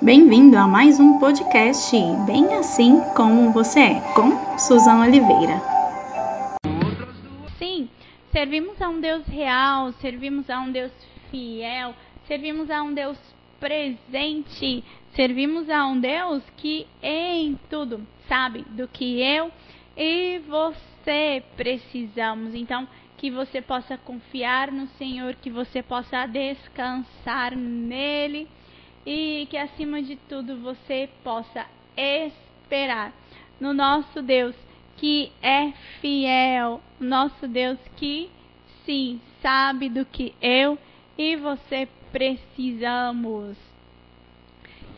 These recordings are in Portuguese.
Bem-vindo a mais um podcast Bem Assim Como Você É, com Suzana Oliveira. Sim, servimos a um Deus real, servimos a um Deus fiel, servimos a um Deus presente, servimos a um Deus que em tudo sabe do que eu e você precisamos. Então, que você possa confiar no Senhor, que você possa descansar nele e que acima de tudo você possa esperar no nosso Deus que é fiel, nosso Deus que sim sabe do que eu e você precisamos.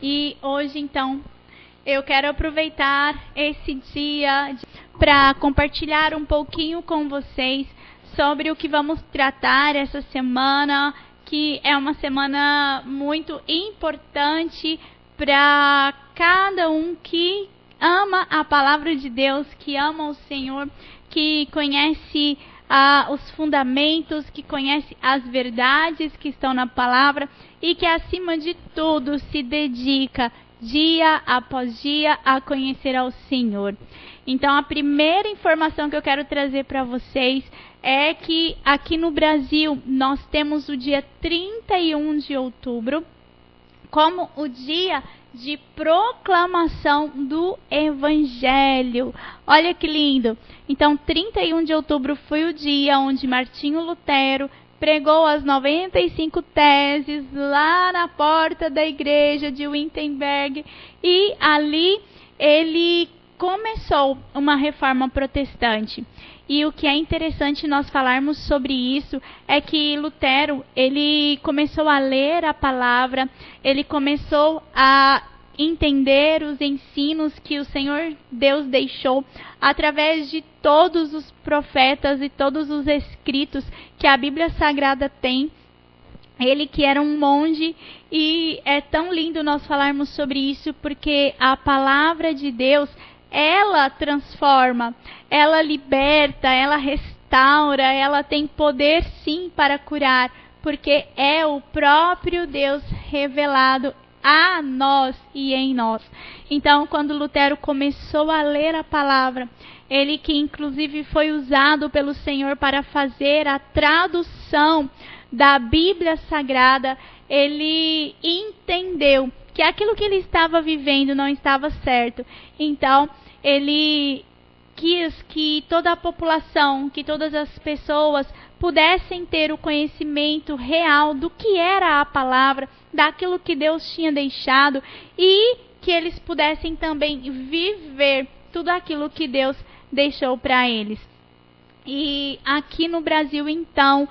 E hoje então eu quero aproveitar esse dia para compartilhar um pouquinho com vocês sobre o que vamos tratar essa semana, que é uma semana muito importante para cada um que ama a palavra de Deus, que ama o Senhor, que conhece ah, os fundamentos, que conhece as verdades que estão na palavra e que, acima de tudo, se dedica dia após dia a conhecer ao Senhor. Então, a primeira informação que eu quero trazer para vocês é que aqui no Brasil nós temos o dia 31 de outubro como o dia de proclamação do Evangelho. Olha que lindo! Então, 31 de outubro foi o dia onde Martinho Lutero pregou as 95 teses lá na porta da igreja de Wittenberg e ali ele começou uma reforma protestante. E o que é interessante nós falarmos sobre isso é que Lutero, ele começou a ler a palavra, ele começou a entender os ensinos que o Senhor Deus deixou através de todos os profetas e todos os escritos que a Bíblia Sagrada tem. Ele que era um monge e é tão lindo nós falarmos sobre isso porque a palavra de Deus, ela transforma, ela liberta, ela restaura, ela tem poder sim para curar, porque é o próprio Deus revelado a nós e em nós. Então, quando Lutero começou a ler a palavra, ele que inclusive foi usado pelo Senhor para fazer a tradução da Bíblia Sagrada, ele entendeu que aquilo que ele estava vivendo não estava certo. Então, ele quis que toda a população, que todas as pessoas pudessem ter o conhecimento real do que era a palavra, daquilo que Deus tinha deixado e que eles pudessem também viver tudo aquilo que Deus deixou para eles. E aqui no Brasil, então,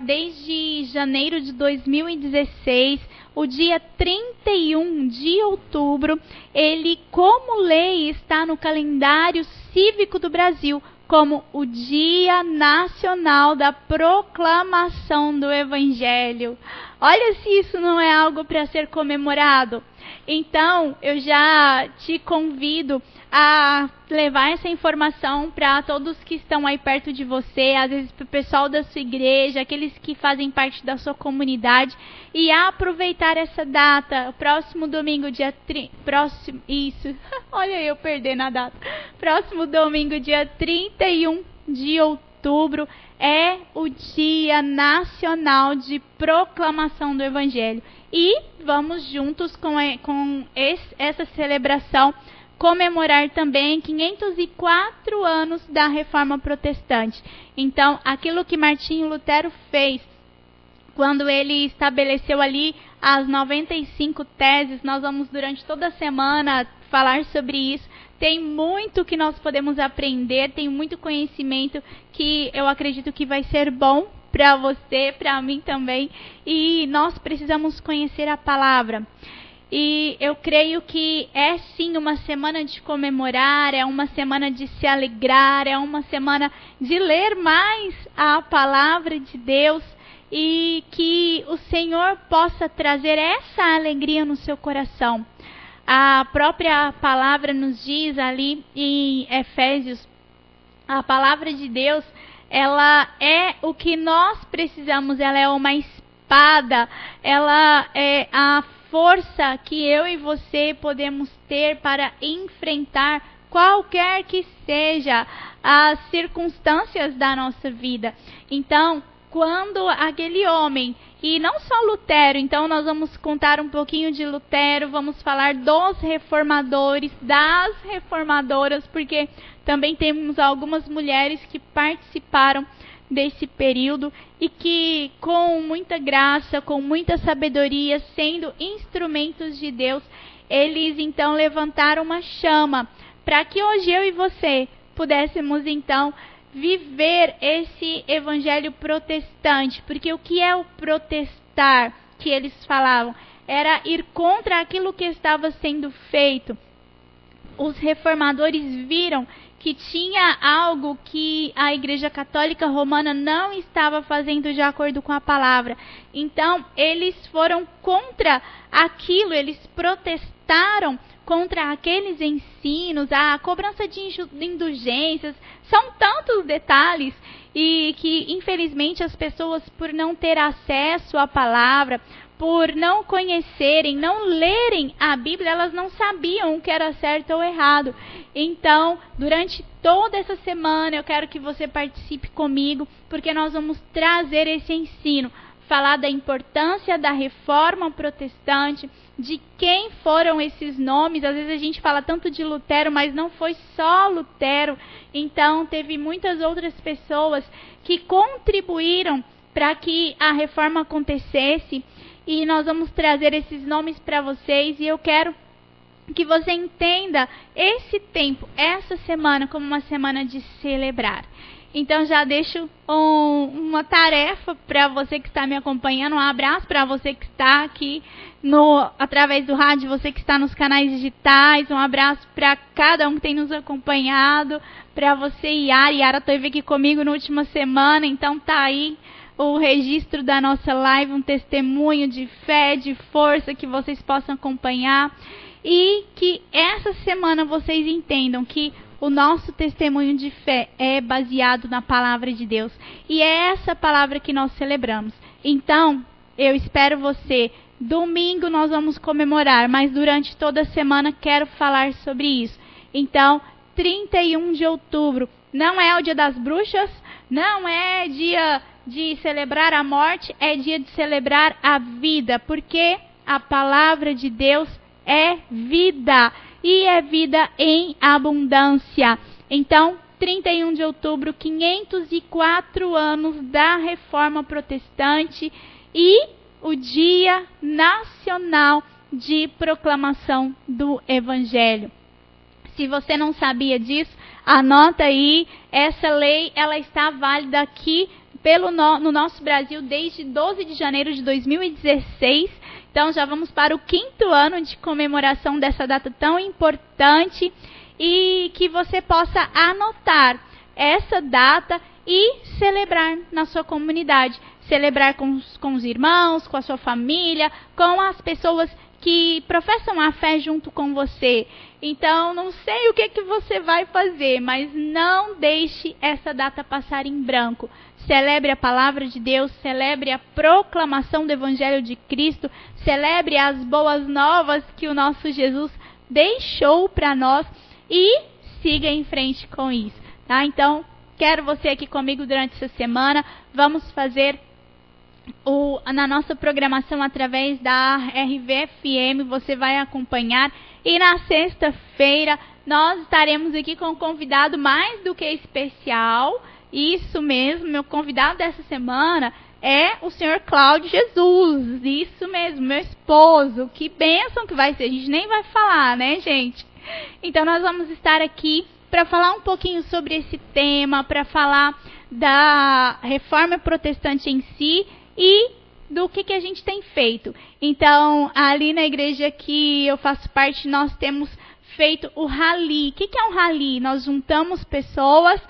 desde janeiro de 2016, o dia 31 de outubro, ele, como lei, está no calendário cívico do Brasil como o Dia Nacional da Proclamação do Evangelho. Olha se isso não é algo para ser comemorado. Então, eu já te convido a levar essa informação para todos que estão aí perto de você, às vezes para o pessoal da sua igreja, aqueles que fazem parte da sua comunidade, e aproveitar essa data, próximo domingo, dia tri... próximo, isso, olha eu perdendo a data, próximo domingo, dia 31 de outubro, é o Dia Nacional de Proclamação do Evangelho. E vamos juntos com, com esse, essa celebração comemorar também 504 anos da Reforma Protestante. Então, aquilo que Martinho Lutero fez quando ele estabeleceu ali as 95 teses, nós vamos durante toda a semana falar sobre isso. Tem muito que nós podemos aprender, tem muito conhecimento que eu acredito que vai ser bom para você, para mim também, e nós precisamos conhecer a palavra. E eu creio que é sim uma semana de comemorar, é uma semana de se alegrar, é uma semana de ler mais a palavra de Deus e que o Senhor possa trazer essa alegria no seu coração. A própria palavra nos diz ali em Efésios, a palavra de Deus, ela é o que nós precisamos, ela é uma espada, ela é a força que eu e você podemos ter para enfrentar qualquer que seja as circunstâncias da nossa vida. Então, quando aquele homem, e não só Lutero, então nós vamos contar um pouquinho de Lutero, vamos falar dos reformadores, das reformadoras, porque também temos algumas mulheres que participaram desse período e que, com muita graça, com muita sabedoria, sendo instrumentos de Deus, eles então levantaram uma chama para que hoje eu e você pudéssemos então viver esse evangelho protestante, porque o que é o protestar que eles falavam? Era ir contra aquilo que estava sendo feito. Os reformadores viram que tinha algo que a Igreja Católica Romana não estava fazendo de acordo com a palavra. Então, eles foram contra aquilo, eles protestaram contra aqueles ensinos, a cobrança de indulgências, são tantos detalhes e que infelizmente as pessoas por não ter acesso à palavra, por não conhecerem, não lerem a Bíblia, elas não sabiam o que era certo ou errado. Então, durante toda essa semana, eu quero que você participe comigo, porque nós vamos trazer esse ensino, falar da importância da reforma protestante, de quem foram esses nomes. Às vezes a gente fala tanto de Lutero, mas não foi só Lutero. Então, teve muitas outras pessoas que contribuíram para que a reforma acontecesse e nós vamos trazer esses nomes para vocês. E eu quero que você entenda esse tempo, essa semana, como uma semana de celebrar. Então já deixo um, uma tarefa para você que está me acompanhando, um abraço para você que está aqui no através do rádio, você que está nos canais digitais, um abraço para cada um que tem nos acompanhado, para você Yara, Yara teve aqui comigo na última semana, então tá aí o registro da nossa live, um testemunho de fé, de força que vocês possam acompanhar e que essa semana vocês entendam que o nosso testemunho de fé é baseado na palavra de Deus e é essa palavra que nós celebramos. Então, eu espero você. Domingo nós vamos comemorar, mas durante toda a semana quero falar sobre isso. Então, 31 de outubro não é o dia das bruxas, não é dia de celebrar a morte, é dia de celebrar a vida, porque a palavra de Deus é vida e é vida em abundância. Então, 31 de outubro, 504 anos da Reforma Protestante e o Dia Nacional de Proclamação do Evangelho. Se você não sabia disso, anota aí, essa lei ela está válida aqui pelo no, no nosso Brasil desde 12 de janeiro de 2016. Então já vamos para o quinto ano de comemoração dessa data tão importante e que você possa anotar essa data e celebrar na sua comunidade. Celebrar com os, com os irmãos, com a sua família, com as pessoas que professam a fé junto com você. Então, não sei o que, que você vai fazer, mas não deixe essa data passar em branco celebre a palavra de Deus, celebre a proclamação do Evangelho de Cristo, celebre as boas novas que o nosso Jesus deixou para nós e siga em frente com isso, tá? Então, quero você aqui comigo durante essa semana. Vamos fazer o, na nossa programação através da RVFM, você vai acompanhar. E na sexta-feira nós estaremos aqui com um convidado mais do que especial. Isso mesmo, meu convidado dessa semana é o senhor Cláudio Jesus. Isso mesmo, meu esposo. Que bênção que vai ser. A gente nem vai falar, né, gente? Então, nós vamos estar aqui para falar um pouquinho sobre esse tema, para falar da reforma protestante em si e do que, que a gente tem feito. Então, ali na igreja que eu faço parte, nós temos feito o rally. O que, que é um rally? Nós juntamos pessoas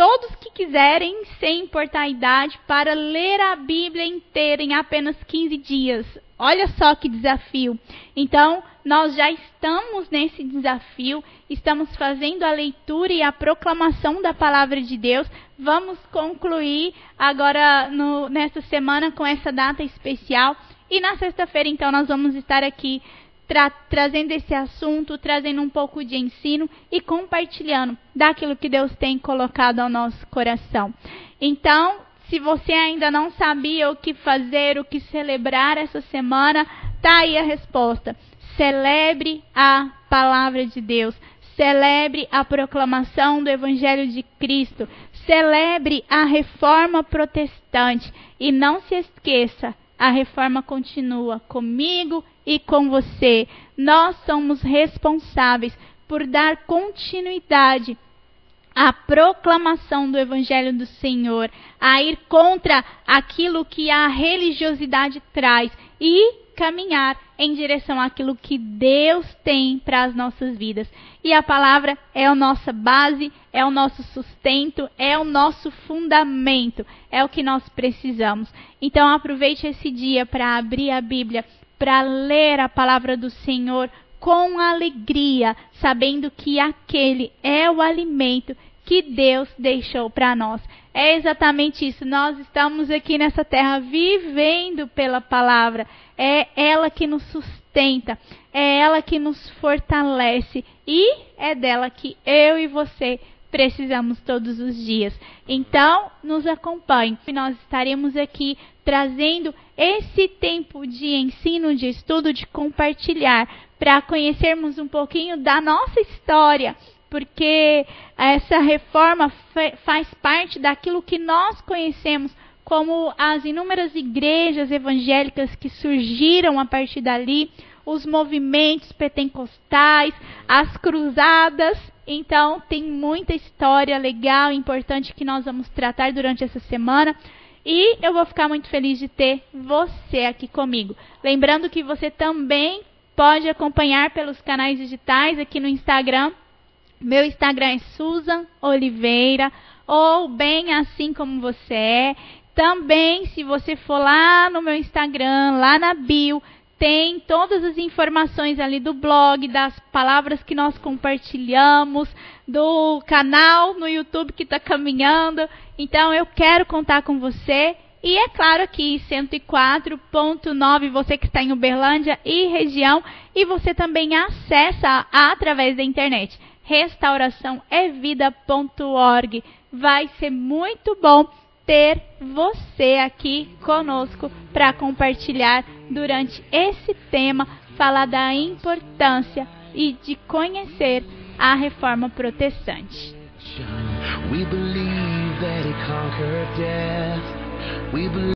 todos que quiserem, sem importar a idade, para ler a Bíblia inteira em apenas 15 dias. Olha só que desafio. Então, nós já estamos nesse desafio, estamos fazendo a leitura e a proclamação da palavra de Deus. Vamos concluir agora no, nessa semana com essa data especial. E na sexta-feira, então, nós vamos estar aqui tra trazendo esse assunto, trazendo um pouco de ensino e compartilhando daquilo que Deus tem colocado ao nosso coração. Então, se você ainda não sabia o que fazer, o que celebrar essa semana, tá aí a resposta. Celebre a palavra de Deus. Celebre a proclamação do Evangelho de Cristo. Celebre a reforma protestante. E não se esqueça a reforma continua comigo e com você. Nós somos responsáveis por dar continuidade à proclamação do Evangelho do Senhor, a ir contra aquilo que a religiosidade traz e caminhar em direção àquilo que Deus tem para as nossas vidas. E a palavra é a nossa base, é o nosso sustento, é o nosso fundamento, é o que nós precisamos. Então aproveite esse dia para abrir a Bíblia, para ler a palavra do Senhor com alegria, sabendo que aquele é o alimento que Deus deixou para nós. É exatamente isso. Nós estamos aqui nessa terra vivendo pela palavra. É ela que nos sustenta, é ela que nos fortalece e é dela que eu e você precisamos todos os dias. Então, nos acompanhe. Nós estaremos aqui trazendo esse tempo de ensino, de estudo, de compartilhar, para conhecermos um pouquinho da nossa história, porque essa reforma faz parte daquilo que nós conhecemos como as inúmeras igrejas evangélicas que surgiram a partir dali, os movimentos pentecostais, as cruzadas. Então, tem muita história legal e importante que nós vamos tratar durante essa semana. E eu vou ficar muito feliz de ter você aqui comigo. Lembrando que você também pode acompanhar pelos canais digitais aqui no Instagram meu Instagram é Susan Oliveira, ou bem assim como você é. Também, se você for lá no meu Instagram, lá na bio, tem todas as informações ali do blog, das palavras que nós compartilhamos, do canal no YouTube que está caminhando. Então, eu quero contar com você. E é claro aqui, 104.9, você que está em Uberlândia e região, e você também acessa através da internet restauraçãoevida.org. Vai ser muito bom ter você aqui conosco para compartilhar durante esse tema, falar da importância e de conhecer a reforma protestante. We believe that believe